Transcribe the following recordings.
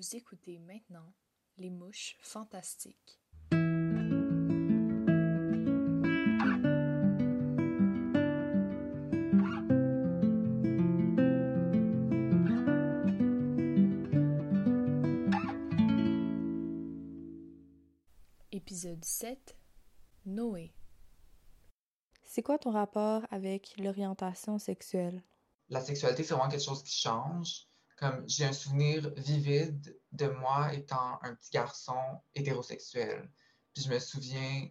Vous écoutez maintenant Les Mouches Fantastiques. Épisode 7 Noé. C'est quoi ton rapport avec l'orientation sexuelle? La sexualité, c'est vraiment quelque chose qui change. Comme j'ai un souvenir vivide de moi étant un petit garçon hétérosexuel. Puis je me souviens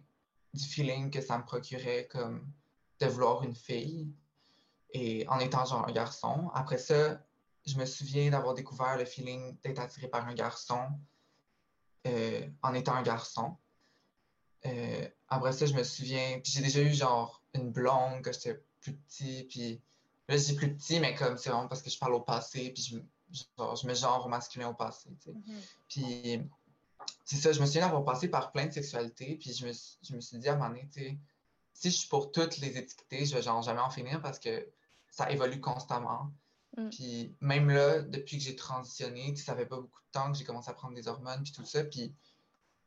du feeling que ça me procurait comme de vouloir une fille et en étant genre un garçon. Après ça, je me souviens d'avoir découvert le feeling d'être attiré par un garçon euh, en étant un garçon. Euh, après ça, je me souviens, puis j'ai déjà eu genre une blonde quand j'étais plus petit, puis là, je dis plus petit, mais comme c'est vraiment parce que je parle au passé, puis genre, je mets genre au masculin au passé, tu sais. Puis c'est ça, je me souviens d'avoir passé par plein de sexualités, puis je me, suis- je me suis dit à un moment donné, tu sais, si je suis pour toutes les étiqueter, je vais genre jamais en finir parce que ça évolue constamment. Mm. Puis même là, depuis que j'ai transitionné, ça fait pas beaucoup de temps que j'ai commencé à prendre des hormones, puis tout ça, puis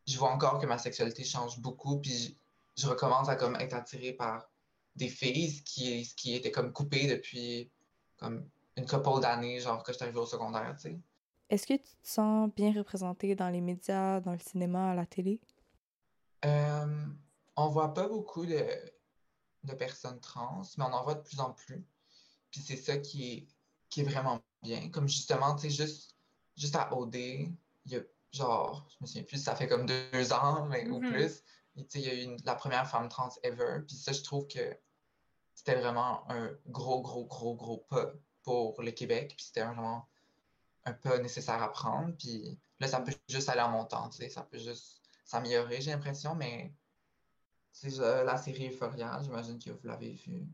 je vois encore que ma sexualité change beaucoup, puis je, je recommence à comme être attirée par des filles, ce qui, ce qui était comme coupé depuis comme une couple d'années, genre que j'étais arrivée au secondaire, tu sais. Est-ce que tu te sens bien représenté dans les médias, dans le cinéma, à la télé? Euh, on voit pas beaucoup de, de personnes trans, mais on en voit de plus en plus. Puis c'est ça qui est, qui est vraiment bien. Comme justement, tu sais, juste, juste à OD, il y a genre, je me souviens plus, ça fait comme deux ans, mais, ou Mhm. plus. Tu sais, il y a eu une- la première femme trans ever. Puis ça, je trouve que c'était vraiment un gros, gros, gros, gros pas pour le Québec. Puis c'était vraiment un pas nécessaire à prendre. Puis là, ça peut juste aller en montant, tu sais, ça peut juste s'améliorer, j'ai l'impression, mais je- la série Euphoria, j'imagine que vous l'avez vue.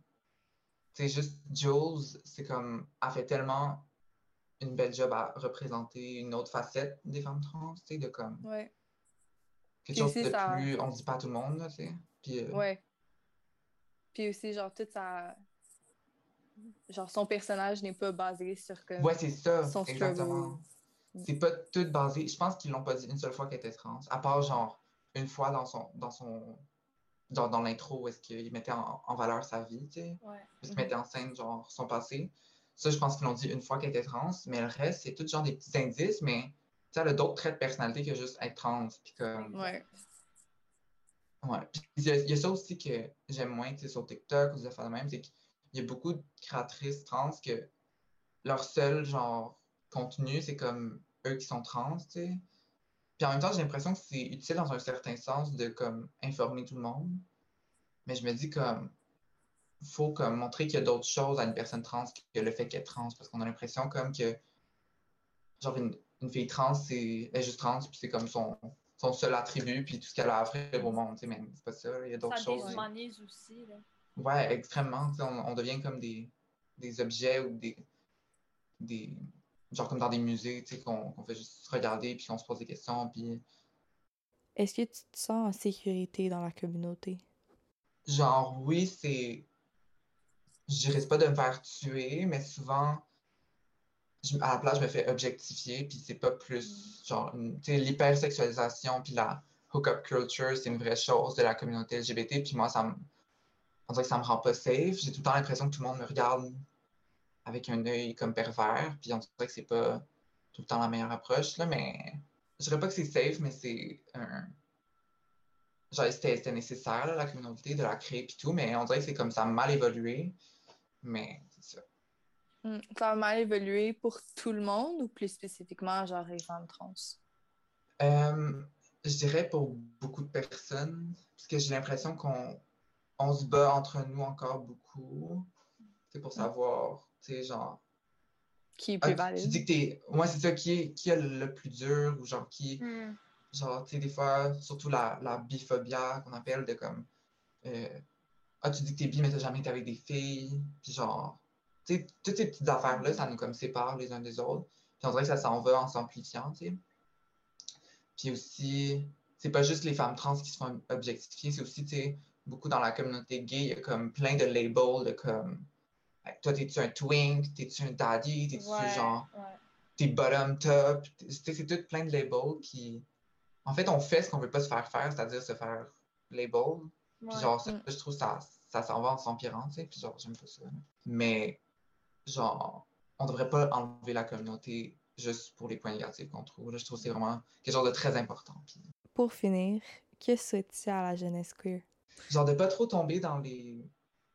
Sais, juste Jules, c'est comme, a fait tellement une belle job à représenter une autre facette des femmes trans, tu sais, de comme Ouais. quelque chose de ça- plus, on dit pas à tout le monde, tu sais. Puis, euh, Ouais. Puis aussi, genre, toute sa... Genre, son personnage n'est pas basé sur comme... ouais, c'est ça, son exactement. C'est pas tout basé. Je pense qu'ils l'ont pas dit une seule fois qu'elle était trans. À part, genre, une fois dans son. Dans son dans, dans l'intro où est-ce qu'il mettait en, en valeur sa vie, tu sais. Ouais. Qu'il mettait en scène, genre, son passé. Ça, je pense qu'ils l'ont dit une fois qu'elle était trans. Mais le reste, c'est tout genre des petits indices, mais. Tu sais, elle a d'autres traits de personnalité que juste être trans. Puis comme. Ouais. Ouais. Il y, y a ça aussi que j'aime moins, tu sais, sur TikTok ou des affaires de même, c'est qu'il y a beaucoup de créatrices trans que leur seul, genre, contenu, c'est comme eux qui sont trans, tu sais. Puis en même temps, j'ai l'impression que c'est utile dans un certain sens de, comme, informer tout le monde. Mais je me dis, comme, faut, comme, montrer qu'il y a d'autres choses à une personne trans que le fait qu'elle est trans, parce qu'on a l'impression, comme, que, genre, une, une fille trans, c'est, elle est juste trans, puis c'est comme son, son seul attribut, puis tout ce qu'elle a à offrir au monde, tu sais, mais c'est pas ça, il y a d'autres Ça choses. déshumanise aussi. Là. Ouais, extrêmement. On, on devient comme des, des objets ou des, des. Genre comme dans des musées, tu sais, qu'on fait juste regarder puis qu'on se pose des questions. Puis, Est-ce que tu te sens en sécurité dans la communauté? genre, oui, c'est. Je dirais pas de me faire tuer, mais souvent, je- à la place, je me fais objectifier, puis c'est pas plus. Genre, tu sais, l'hypersexualisation puis la hookup culture, c'est une vraie chose de la communauté LGBT, puis moi, ça me. On dirait que ça me rend pas safe. J'ai tout le temps l'impression que tout le monde me regarde avec un œil comme pervers, puis on dirait que c'est pas tout le temps la meilleure approche, là, mais je dirais pas que c'est safe, mais c'est un. Genre, c'était nécessaire, là, la communauté, de la créer puis tout, mais on dirait que c'est comme ça a mal évolué. Mais c'est ça. Hmm. Ça a mal évolué pour tout le monde ou plus spécifiquement, genre, les femmes trans? Euh, je dirais pour beaucoup de personnes, parce que j'ai l'impression qu'on on se bat entre nous encore beaucoup. C'est pour savoir, tu sais, genre. Qui est ah, plus tu- valide? tu dis que t'es. Moi, c'est ça, qui est, qui est le plus dur, ou genre qui. Genre, tu sais, des fois, surtout la, la biphobia qu'on appelle de comme. euh, ah, tu dis que t'es bi, mais t'as jamais été avec des filles. Puis genre. Tu sais, toutes ces petites affaires-là, ça nous comme sépare les uns des autres. Puis on dirait que ça s'en va en s'amplifiant, tu sais. Puis aussi, c'est pas juste les femmes trans qui se font objectifier, c'est aussi, tu sais, beaucoup dans la communauté gay, il y a comme plein de labels de comme. Toi, t'es-tu un twink? T'es-tu un daddy? T'es-tu Ouais, genre. ouais. t'es bottom top? C'est tout plein de labels qui. En fait, on fait ce qu'on veut pas se faire faire, c'est-à-dire se faire label. Puis genre, ça, Mm. je trouve ça, ça s'en va en s'empirant, tu sais. Puis genre, j'aime pas ça. Mais, genre, on devrait pas enlever la communauté juste pour les points négatifs qu'on trouve. Là, je trouve que c'est vraiment quelque chose de très important. Puis, Pour finir, que souhaites-tu à la jeunesse queer? Genre, de pas trop tomber dans les,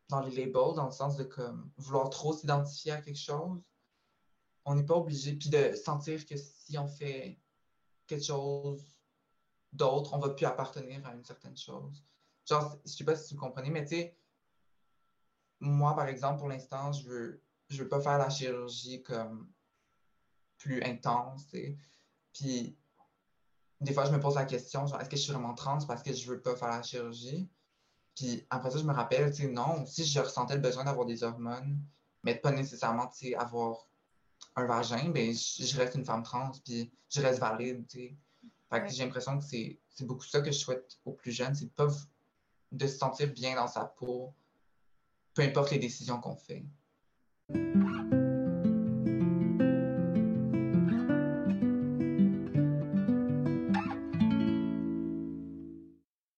dans les labels, dans le sens de comme vouloir trop s'identifier à quelque chose? On n'est pas obligé. Puis de sentir que si on fait quelque chose d'autre, on va plus appartenir à une certaine chose. Genre, je sais pas si vous comprenez, mais tu sais, moi, par exemple, pour l'instant, je veux, je veux pas faire la chirurgie comme plus intense. Puis, des fois, je me pose la question, genre, est-ce que je suis vraiment trans parce que je veux pas faire la chirurgie? Puis après ça, je me rappelle, tu sais, non, si je ressentais le besoin d'avoir des hormones, mais pas nécessairement, tu sais, avoir un vagin, ben, je, je reste une femme trans, puis je reste valide, tu sais. Fait que Ouais. j'ai l'impression que c'est c'est beaucoup ça que je souhaite aux plus jeunes, c'est de pas de se sentir bien dans sa peau, peu importe les décisions qu'on fait.